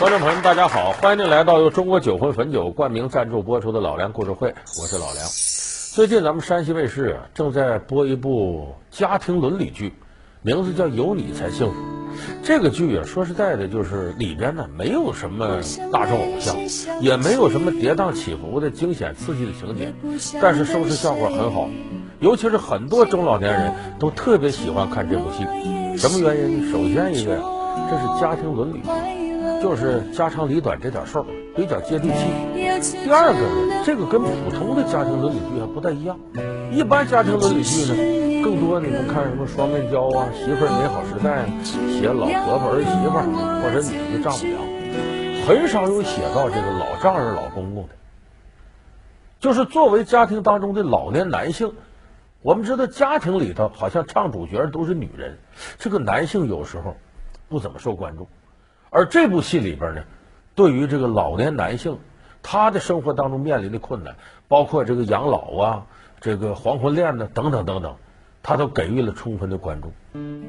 观众朋友们，大家好，欢迎您来到由中国酒魂汾酒冠名赞助播出的《老梁故事会》，我是老梁。最近咱们山西卫视正在播一部家庭伦理剧，名字叫《有你才幸福》。这个剧啊，说实在的，就是里边呢没有什么大众偶像，也没有什么跌宕起伏的惊险刺激的情节，但是收视效果很好，尤其是很多中老年人都特别喜欢看这部戏。什么原因？首先一个呀，这是家庭伦理，就是家长里短这点事儿比较接地气。第二个呢，这个跟普通的家庭伦理剧还不太一样，一般家庭伦理剧呢。更多你们看什么双面胶啊，媳妇儿美好时代，写老婆婆儿媳妇儿或者女的丈母娘，很少有写到这个老丈人老公公的。就是作为家庭当中的老年男性，我们知道家庭里头好像唱主角都是女人，这个男性有时候不怎么受关注。而这部戏里边呢，对于这个老年男性，他的生活当中面临的困难，包括这个养老啊，这个黄昏恋呢，等等等等。他都给予了充分的关注。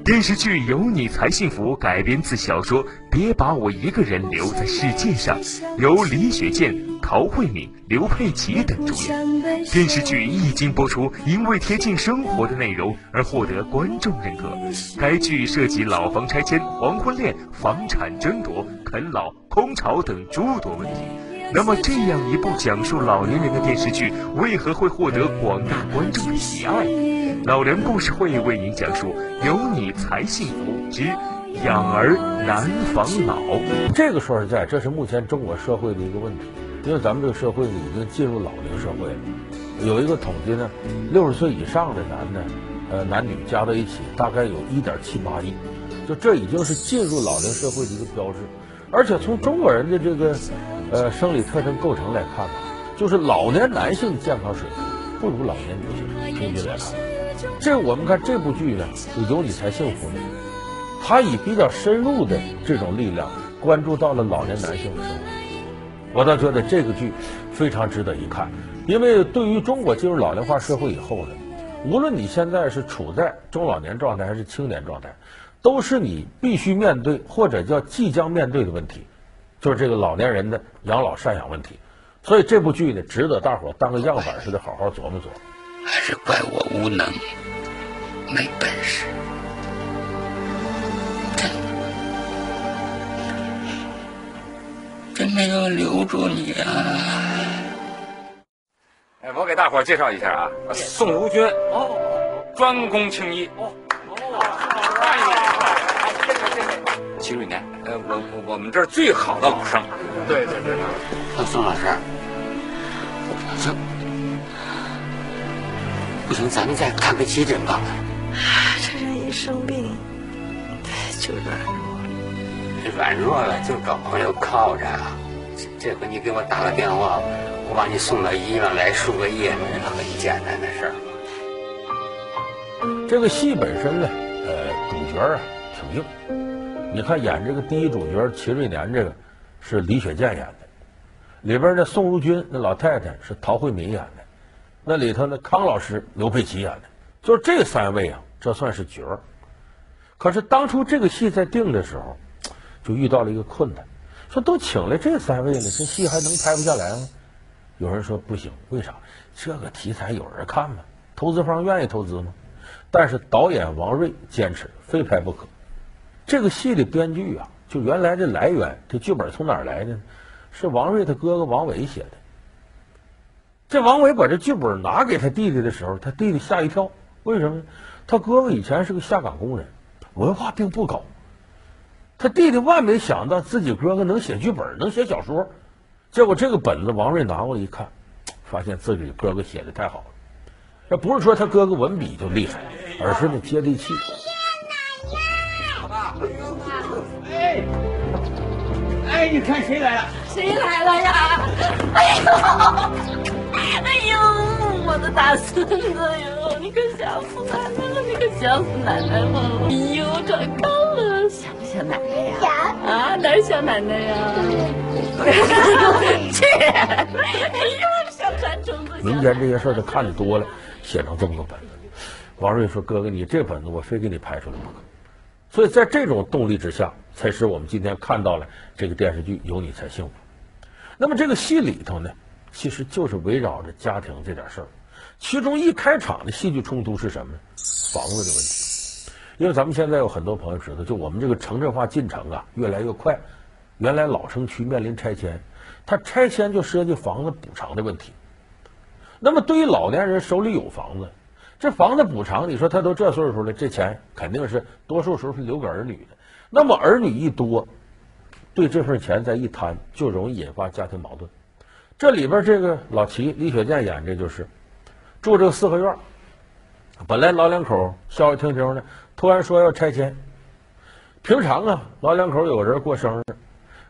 电视剧《有你才幸福》改编自小说《别把我一个人留在世界上》，由李雪健、陶慧敏、刘佩琦等主演。电视剧一经播出，因为贴近生活的内容而获得观众认可。该剧涉及老房拆迁、黄昏恋、房产争夺、啃老、空巢等诸多问题。那么，这样一部讲述老年人的电视剧，为何会获得广大观众的喜爱？老梁故事会为您讲述《有你才幸福之养儿难防老》。这个说实在，这是目前中国社会的一个问题，因为咱们这个社会呢已经进入老龄社会了。有一个统计呢，六十岁以上的男的，呃，男女加在一起大概有一点七八亿，就这已经是进入老龄社会的一个标志。而且从中国人的这个呃生理特征构成来看呢，就是老年男性健康水平不如老年女性，平均来看。这我们看这部剧呢，就有你才幸福呢。他以比较深入的这种力量，关注到了老年男性的生活。我倒觉得这个剧非常值得一看，因为对于中国进入老龄化社会以后呢，无论你现在是处在中老年状态还是青年状态，都是你必须面对或者叫即将面对的问题，就是这个老年人的养老赡养问题。所以这部剧呢，值得大伙当个样板似的好好琢磨琢磨。还是怪我无能，没本事，真真没有留住你啊！哎，我给大伙介绍一下啊，宋如君，哦，专攻青衣，哦，欢迎，谢谢谢谢。齐瑞年，呃，我我我们这儿最好的老生，对对对，宋老师，我不行，咱们再看个急诊吧。这人一生病，就软弱了。软弱了就找朋友靠着啊。这回你给我打个电话，我把你送到医院来输个液，很简单的事儿。这个戏本身呢，呃，主角啊挺硬。你看演这个第一主角齐瑞年，这个是李雪健演的。里边的宋如君那老太太是陶慧敏演的。那里头呢，康老师刘佩琦演的，就是这三位啊，这算是角儿。可是当初这个戏在定的时候，就遇到了一个困难，说都请来这三位了，这戏还能拍不下来吗？有人说不行，为啥？这个题材有人看吗？投资方愿意投资吗？但是导演王瑞坚持非拍不可。这个戏的编剧啊，就原来的来源，这剧本从哪儿来的呢？是王瑞他哥哥王伟写的。这王伟把这剧本拿给他弟弟的时候，他弟弟吓一跳。为什么呢？他哥哥以前是个下岗工人，文化并不高。他弟弟万没想到自己哥哥能写剧本，能写小说。结果这个本子王瑞拿过来一看，发现自己哥哥写的太好了。这不是说他哥哥文笔就厉害，而是那接地气。哎，哎，你看谁来了？谁来了呀？哎呦！哎呦，我的大孙子哟！你可想死奶奶了，你可想死奶奶了！哎呦，长高了，想不想奶奶呀？想啊，哪儿像奶奶呀？切！哎呦，像穿虫子。民间这些事儿他看得多了，写成这么个本子。王瑞说：“哥哥，你这本子我非给你拍出来不可。”所以在这种动力之下，才使我们今天看到了这个电视剧《有你才幸福》。那么这个戏里头呢，其实就是围绕着家庭这点事儿。其中一开场的戏剧冲突是什么呢？房子的问题。因为咱们现在有很多朋友知道，就我们这个城镇化进程啊越来越快。原来老城区面临拆迁，它拆迁就涉及房子补偿的问题。那么对于老年人手里有房子，这房子补偿，你说他都这岁数了，这钱肯定是多数时候是留给儿女的。那么儿女一多。对这份钱再一摊，就容易引发家庭矛盾。这里边这个老齐李雪健演的就是住这个四合院，本来老两口消消停停的，突然说要拆迁。平常啊，老两口有人过生日，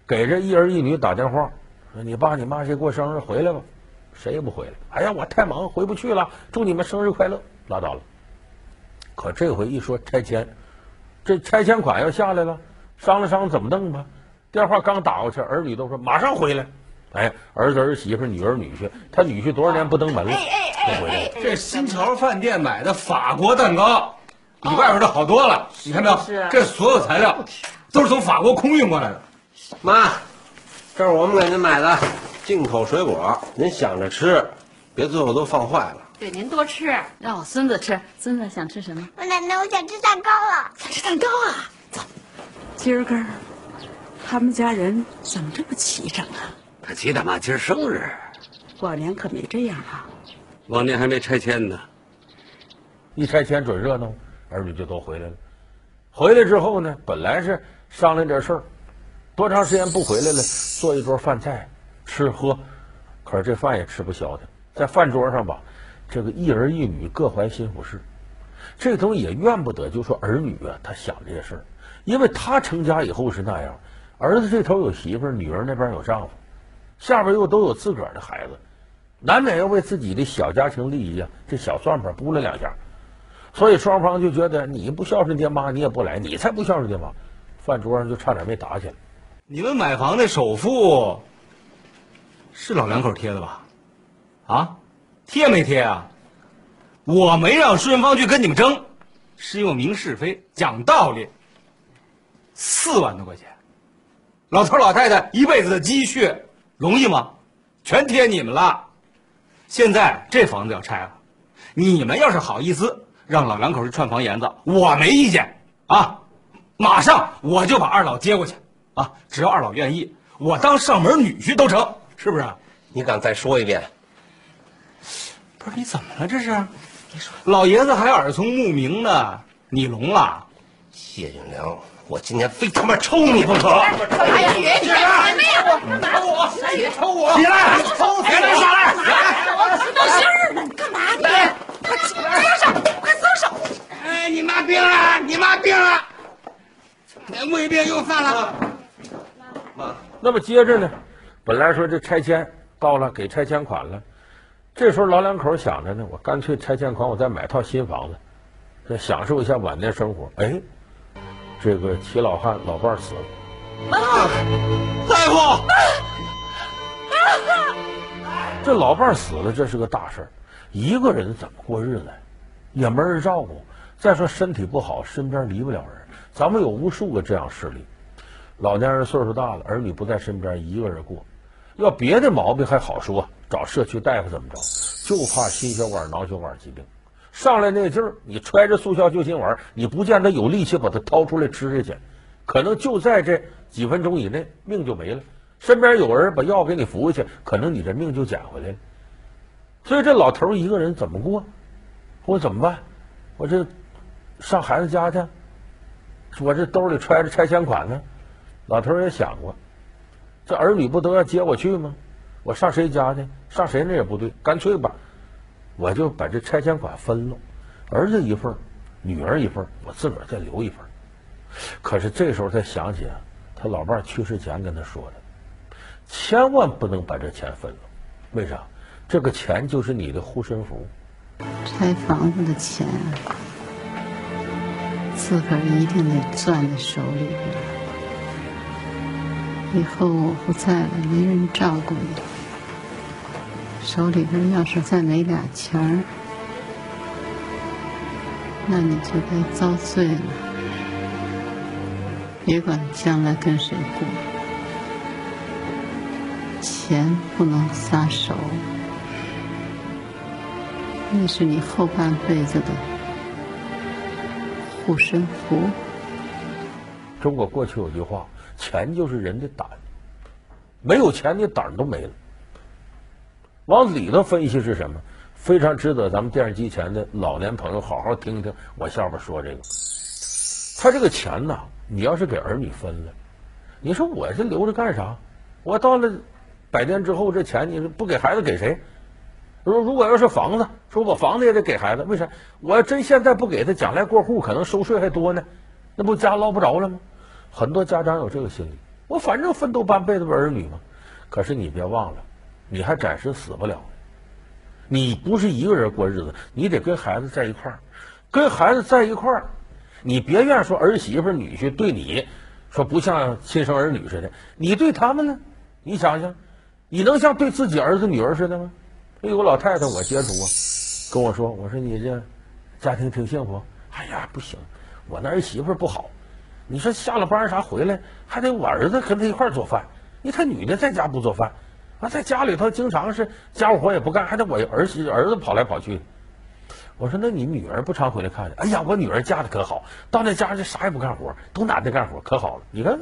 给这一儿一女打电话说：“你爸你妈谁过生日回来吧？”谁也不回来。哎呀，我太忙回不去了，祝你们生日快乐，拉倒了。可这回一说拆迁，这拆迁款要下来了，商量商量怎么弄吧。电话刚打过去，儿女都说马上回来。哎，儿子儿媳妇、女儿女婿，他女婿多少年不登门了，不回来了。这新桥饭店买的法国蛋糕，比外边的好多了。你看没有？这所有材料都是从法国空运过来的。妈，这是我们给您买的进口水果，您想着吃，别最后都放坏了。对，您多吃，让我孙子吃。孙子想吃什么？我奶奶，我想吃蛋糕了。想吃蛋糕啊？走，今儿个儿。他们家人怎么这么齐整啊？他齐大妈今儿生日，往年可没这样啊。往年还没拆迁呢，一拆迁准热闹，儿女就都回来了。回来之后呢，本来是商量点事儿，多长时间不回来了，做一桌饭菜吃喝，可是这饭也吃不消的，在饭桌上吧，这个一儿一女各怀心腹事，这东西也怨不得，就说儿女啊，他想这些事儿，因为他成家以后是那样。儿子这头有媳妇儿，女儿那边有丈夫，下边又都有自个儿的孩子，难免要为自己的小家庭利益啊，这小算盘拨了两下，所以双方就觉得你不孝顺爹妈，你也不来，你才不孝顺爹妈，饭桌上就差点没打起来。你们买房的首付是老两口贴的吧？啊，贴没贴啊？我没让顺芳去跟你们争，是因为明是非，讲道理。四万多块钱。老头老太太一辈子的积蓄，容易吗？全贴你们了。现在这房子要拆了，你们要是好意思让老两口去串房檐子，我没意见啊。马上我就把二老接过去啊，只要二老愿意，我当上门女婿都成，是不是？你敢再说一遍？不是你怎么了？这是？老爷子还耳聪目明呢，你聋了？谢俊良。我今天非他妈抽你不可！哎呀，别别别！没有我，打我！别抽我！起来！抽！别来！下来！我都生日了，你干嘛你？快松手！快松手！哎，你妈病了！你妈病了！那胃病又犯了。妈，那么接着呢？本来说这拆迁到了，给拆迁款了。这时候老两口想着呢，我干脆拆迁款，我再买套新房子，再享受一下晚年生活。哎。这个齐老汉老伴儿死了，啊，大夫，啊啊，这老伴儿死了，这是个大事儿。一个人怎么过日子？也没人照顾。再说身体不好，身边离不了人。咱们有无数个这样事例。老年人岁数大了，儿女不在身边，一个人过。要别的毛病还好说，找社区大夫怎么着？就怕心血管、脑血管疾病。上来那劲儿，你揣着速效救心丸，你不见得有力气把它掏出来吃下去，可能就在这几分钟以内，命就没了。身边有人把药给你服下去，可能你这命就捡回来了。所以这老头一个人怎么过？我怎么办？我这上孩子家去，我这兜里揣着拆迁款呢。老头也想过，这儿女不都要接我去吗？我上谁家去？上谁那也不对，干脆吧。我就把这拆迁款分了，儿子一份，女儿一份，我自个儿再留一份。可是这时候才想起，他老伴去世前跟他说的，千万不能把这钱分了。为啥？这个钱就是你的护身符。拆房子的钱，自个儿一定得攥在手里边。以后我不在了，没人照顾你。手里边要是再没俩钱儿，那你就该遭罪了。别管将来跟谁过，钱不能撒手，那是你后半辈子的护身符。中国过去有句话：“钱就是人的胆，没有钱你胆都没了。”往里头分析是什么？非常值得咱们电视机前的老年朋友好好听听我下边说这个。他这个钱呐，你要是给儿女分了，你说我这留着干啥？我到了百年之后，这钱你说不给孩子给谁？如如果要是房子，说我房子也得给孩子，为啥？我要真现在不给他，将来过户可能收税还多呢，那不家捞不着了吗？很多家长有这个心理，我反正奋斗半辈子为儿女嘛。可是你别忘了，你还暂时死不了，你不是一个人过日子，你得跟孩子在一块儿，跟孩子在一块儿。你别怨说儿媳妇女婿对你说不像亲生儿女似的，你对他们呢？你想想，你能像对自己儿子女儿似的吗？有个老太太我接触啊，跟我说，我说你这家庭挺幸福。哎呀，不行，我那儿媳妇不好。你说下了班啥回来还得我儿子跟他一块儿做饭，你看女的在家不做饭，啊，在家里头经常是家务活也不干，还得我儿媳儿子跑来跑去。我说：“那你女儿不常回来看去？”哎呀，我女儿嫁的可好，到那家就啥也不干活，都男的干活，可好了。你看，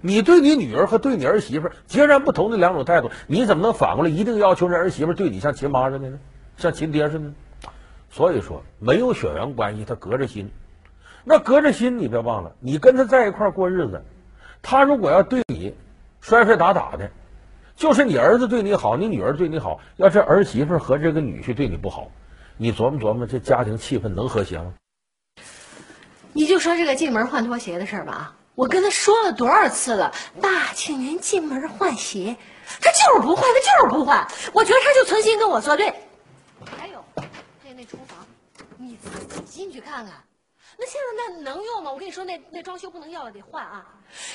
你对你女儿和对你儿媳妇截然不同的两种态度，你怎么能反过来一定要求这儿媳妇对你像亲妈似的呢？像亲爹似的呢？所以说，没有血缘关系，他隔着心。那隔着心，你别忘了，你跟他在一块过日子，他如果要对你摔摔打打的，就是你儿子对你好，你女儿对你好，要是儿媳妇和这个女婿对你不好。你琢磨琢磨，这家庭气氛能和谐吗？你就说这个进门换拖鞋的事儿吧啊！我跟他说了多少次了，大庆您进门换鞋，他就是不换，他就是不换。我觉得他就存心跟我作对。还有，还有那厨房，你自己进去看看，那现在那能用吗？我跟你说，那那装修不能要了，得换啊！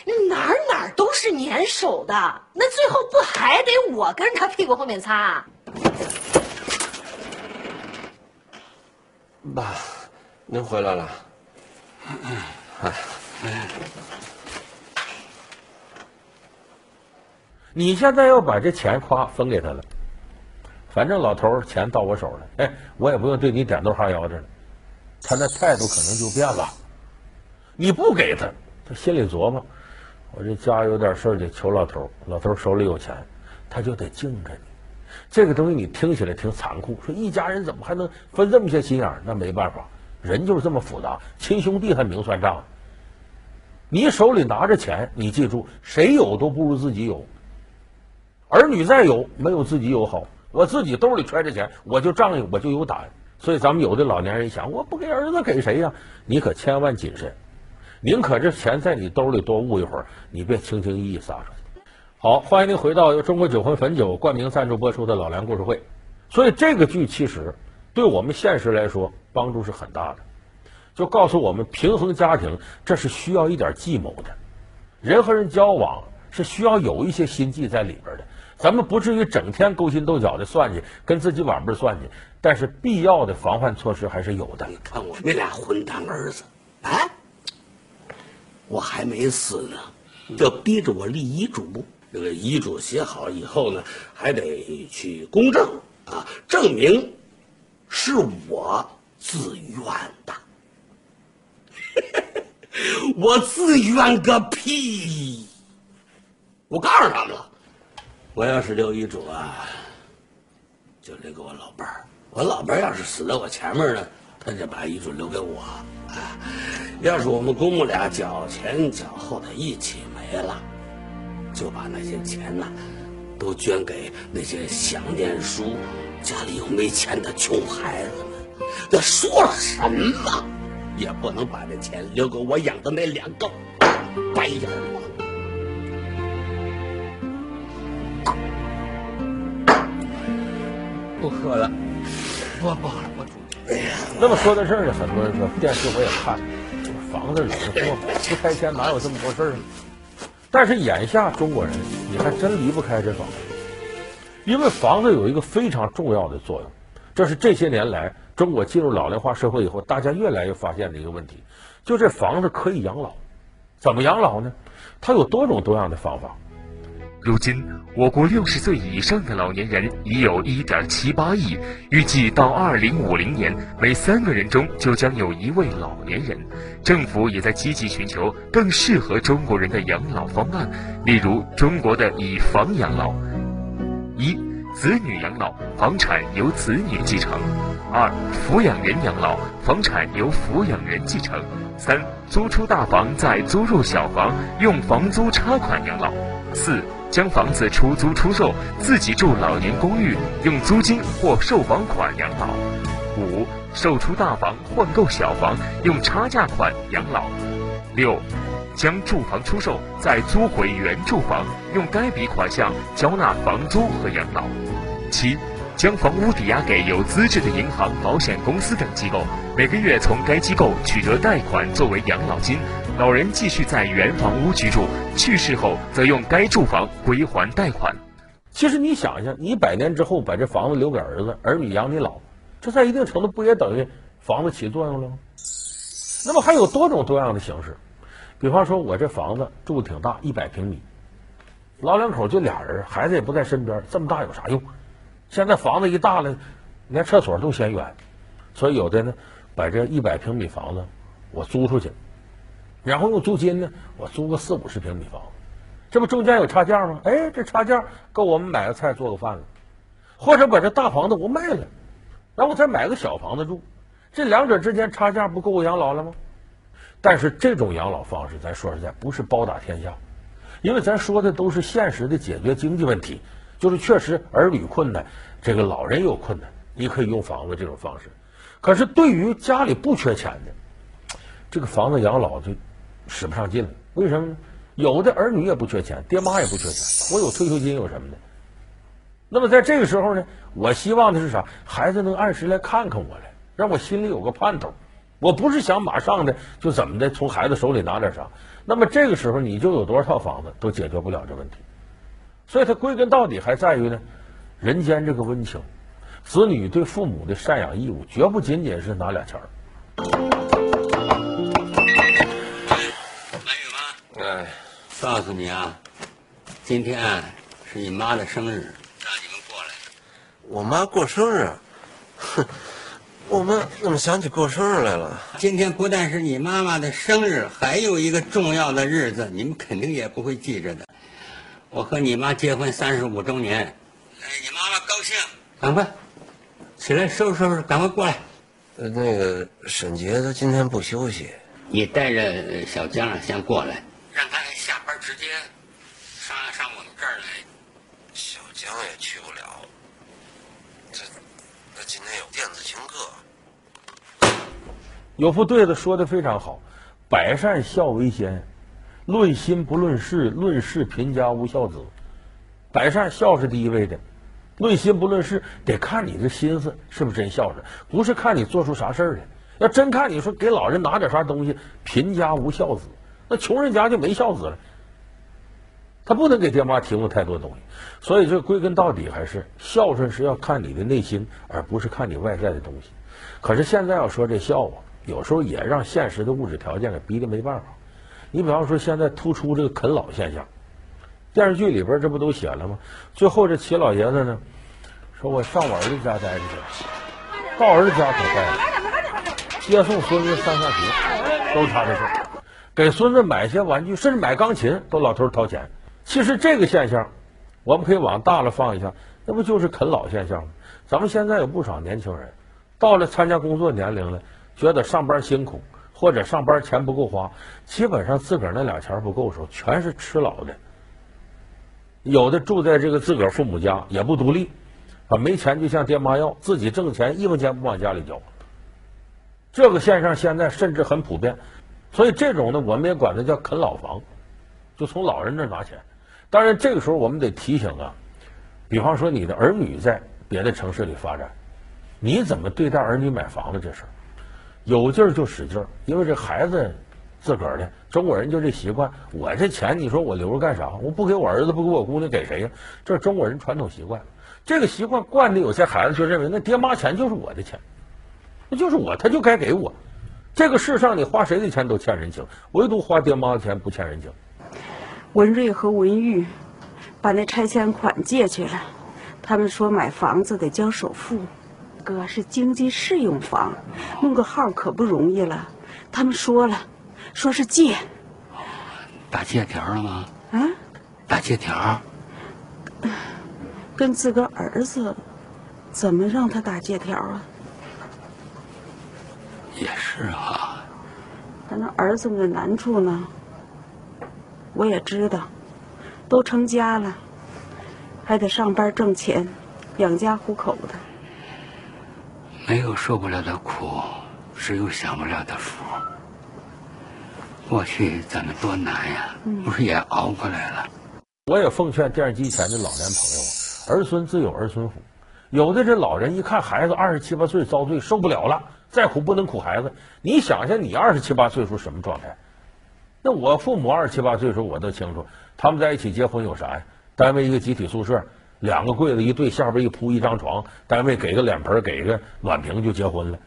那哪儿哪儿都是粘手的，那最后不还得我跟着他屁股后面擦？爸，您回来了。哎，你现在要把这钱夸分给他了，反正老头钱到我手了，哎，我也不用对你点头哈腰的了，他那态度可能就变了。你不给他，他心里琢磨，我这家有点事儿得求老头，老头手里有钱，他就得敬着你。这个东西你听起来挺残酷，说一家人怎么还能分这么些心眼儿？那没办法，人就是这么复杂，亲兄弟还明算账。你手里拿着钱，你记住，谁有都不如自己有。儿女再有，没有自己有好。我自己兜里揣着钱，我就仗义，我就有胆。所以咱们有的老年人想，我不给儿子给谁呀？你可千万谨慎，宁可这钱在你兜里多捂一会儿，你别轻轻易易撒出去。好，欢迎您回到由中国酒魂汾酒冠名赞助播出的老梁故事会。所以这个剧其实对我们现实来说帮助是很大的，就告诉我们平衡家庭这是需要一点计谋的，人和人交往是需要有一些心计在里边的。咱们不至于整天勾心斗角的算计，跟自己晚辈算计，但是必要的防范措施还是有的。你看我那俩混蛋儿子，啊，我还没死呢，就逼着我立遗嘱。这个遗嘱写好以后呢，还得去公证啊，证明是我自愿的。我自愿个屁！我告诉他们了，我要是留遗嘱啊，就留给我老伴儿。我老伴要是死在我前面呢，他就把遗嘱留给我。啊，要是我们公母俩脚前脚后的一起没了。就把那些钱呐，都捐给那些想念书、家里又没钱的穷孩子们。那说什么也不能把这钱留给我养的那两个白眼狼。不喝了，不不喝了，我出去。哎呀，那么说到这儿呢，很多人说电视我也看，房子里头过不拆迁哪有这么多事儿呢？但是眼下中国人，你还真离不开这房子，因为房子有一个非常重要的作用，这是这些年来中国进入老龄化社会以后，大家越来越发现的一个问题，就这房子可以养老。怎么养老呢？它有多种多样的方法。如今，我国六十岁以上的老年人已有一点七八亿，预计到二零五零年，每三个人中就将有一位老年人。政府也在积极寻求更适合中国人的养老方案，例如中国的以房养老：一、子女养老，房产由子女继承；二、抚养人养老，房产由抚养人继承；三、租出大房再租入小房，用房租差款养老；四。将房子出租出售，自己住老年公寓，用租金或售房款养老；五、售出大房换购小房，用差价款养老；六、将住房出售再租回原住房，用该笔款项交纳房租和养老；七、将房屋抵押给有资质的银行、保险公司等机构，每个月从该机构取得贷款作为养老金。老人继续在原房屋居住，去世后则用该住房归还贷款。其实你想一下，你百年之后把这房子留给儿子，儿女养你老，这在一定程度不也等于房子起作用了吗？那么还有多种多样的形式，比方说我这房子住挺大，一百平米，老两口就俩人，孩子也不在身边，这么大有啥用？现在房子一大了，连厕所都嫌远，所以有的呢，把这一百平米房子我租出去。然后用租金呢，我租个四五十平米房，这不中间有差价吗？哎，这差价够我们买个菜做个饭了。或者把这大房子我卖了，然后再买个小房子住，这两者之间差价不够我养老了吗？但是这种养老方式，咱说实在不是包打天下，因为咱说的都是现实的解决经济问题，就是确实儿女困难，这个老人有困难，你可以用房子这种方式。可是对于家里不缺钱的，这个房子养老就。使不上劲了，为什么呢？有的儿女也不缺钱，爹妈也不缺钱，我有退休金有什么的？那么在这个时候呢，我希望的是啥？孩子能按时来看看我来，让我心里有个盼头。我不是想马上的就怎么的从孩子手里拿点啥。那么这个时候你就有多少套房子都解决不了这问题。所以它归根到底还在于呢，人间这个温情，子女对父母的赡养义务绝不仅仅是拿俩钱儿。哎，告诉你啊，今天是你妈的生日，让你们过来。我妈过生日？哼，我妈怎么想起过生日来了？今天不但是你妈妈的生日，还有一个重要的日子，你们肯定也不会记着的。我和你妈结婚三十五周年，哎，你妈妈高兴。赶快起来收拾收拾，赶快过来。呃，那个沈杰他今天不休息，你带着小江先过来。让他下班直接上上我们这儿来。小江也去不了，这他今天有电子琴课。有副对子说的非常好：“百善孝为先，论心不论事，论事贫家无孝子。百善孝是第一位的，论心不论事，得看你的心思是不是真孝顺，不是看你做出啥事儿来。要真看你说给老人拿点啥东西，贫家无孝子。”那穷人家就没孝子了，他不能给爹妈提供太多东西，所以这归根到底还是孝顺是要看你的内心，而不是看你外在的东西。可是现在要说这孝啊，有时候也让现实的物质条件给逼得没办法。你比方说现在突出这个啃老现象，电视剧里边这不都写了吗？最后这齐老爷子呢，说我上我儿子家待着去，到儿子家可待了，接送孙子上下学，都是他的事。给孙子买些玩具，甚至买钢琴，都老头掏钱。其实这个现象，我们可以往大了放一下，那不就是啃老现象吗？咱们现在有不少年轻人，到了参加工作年龄了，觉得上班辛苦，或者上班钱不够花，基本上自个儿那俩钱不够的时候，全是吃老的。有的住在这个自个儿父母家，也不独立，啊，没钱就向爹妈要，自己挣钱一分钱不往家里交。这个现象现在甚至很普遍。所以这种呢，我们也管它叫啃老房，就从老人那拿钱。当然，这个时候我们得提醒啊，比方说你的儿女在别的城市里发展，你怎么对待儿女买房子这事儿？有劲儿就使劲儿，因为这孩子自个儿的中国人就这习惯。我这钱你说我留着干啥？我不给我儿子，不给我姑娘，给谁呀？这是中国人传统习惯。这个习惯惯的有些孩子就认为那爹妈钱就是我的钱，那就是我，他就该给我。这个世上你花谁的钱都欠人情，唯独花爹妈的钱不欠人情。文瑞和文玉把那拆迁款借去了，他们说买房子得交首付。哥是经济适用房，弄个号可不容易了。他们说了，说是借。打借条了吗？啊？打借条？跟自个儿子，怎么让他打借条啊？也是啊。他那儿子们的难处呢？我也知道，都成家了，还得上班挣钱，养家糊口的。没有受不了的苦，只有享不了的福。过去咱们多难呀，不是也熬过来了？我也奉劝电视机前的老年朋友，儿孙自有儿孙福。有的这老人一看孩子二十七八岁遭罪，受不了了，再苦不能苦孩子。你想想，你二十七八岁时候什么状态？那我父母二十七八岁时候我都清楚，他们在一起结婚有啥呀？单位一个集体宿舍，两个柜子一对，下边一铺一张床，单位给个脸盆，给个暖瓶就结婚了。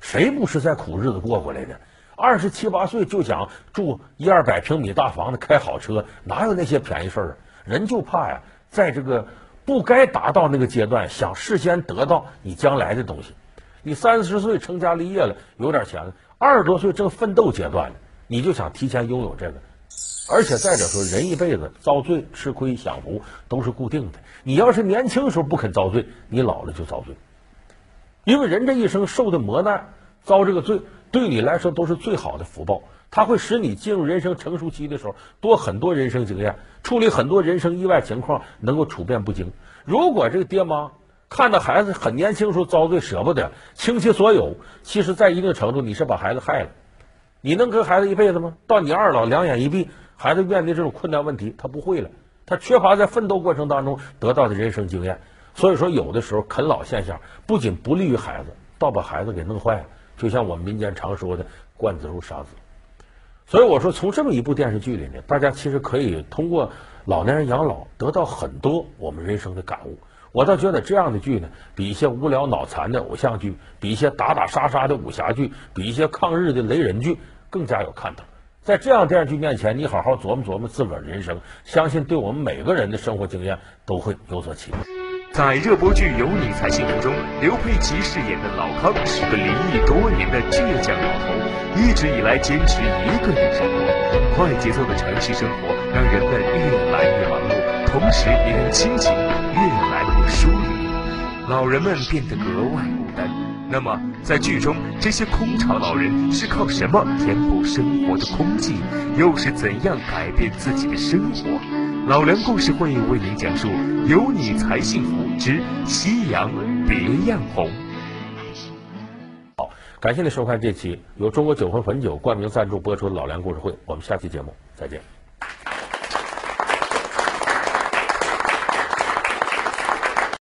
谁不是在苦日子过过来的？二十七八岁就想住一二百平米大房子，开好车，哪有那些便宜事儿啊？人就怕呀，在这个不该达到那个阶段，想事先得到你将来的东西。你三十岁成家立业了，有点钱了，二十多岁正奋斗阶段呢，你就想提前拥有这个。而且再者说，人一辈子遭罪、吃亏、享福都是固定的。你要是年轻时候不肯遭罪，你老了就遭罪。因为人这一生受的磨难，遭这个罪。对你来说都是最好的福报，它会使你进入人生成熟期的时候多很多人生经验，处理很多人生意外情况能够处变不惊。如果这个爹妈看到孩子很年轻时候遭罪舍不得，倾其所有，其实在一定程度你是把孩子害了。你能跟孩子一辈子吗？到你二老两眼一闭，孩子面临这种困难问题，他不会了，他缺乏在奋斗过程当中得到的人生经验。所以说，有的时候啃老现象不仅不利于孩子，倒把孩子给弄坏了。就像我们民间常说的“惯子如杀子”，所以我说，从这么一部电视剧里呢，大家其实可以通过老年人养老得到很多我们人生的感悟。我倒觉得这样的剧呢，比一些无聊脑残的偶像剧，比一些打打杀杀的武侠剧，比一些抗日的雷人剧更加有看头。在这样电视剧面前，你好好琢磨琢磨自个儿人生，相信对我们每个人的生活经验都会有所启发。在热播剧《有你才幸福》中，刘佩琦饰演的老康是个离异多年的倔强老头，一直以来坚持一个人生活。快节奏的城市生活让人们越来越忙碌，同时也让亲情越，老人们变得格外孤单。那么，在剧中，这些空巢老人是靠什么填补生活的空寂？又是怎样改变自己的生活？老梁故事会为您讲述《有你才幸福之夕阳别样红》。好，感谢您收看这期由中国酒魂汾酒冠名赞助播出的《老梁故事会》，我们下期节目再见。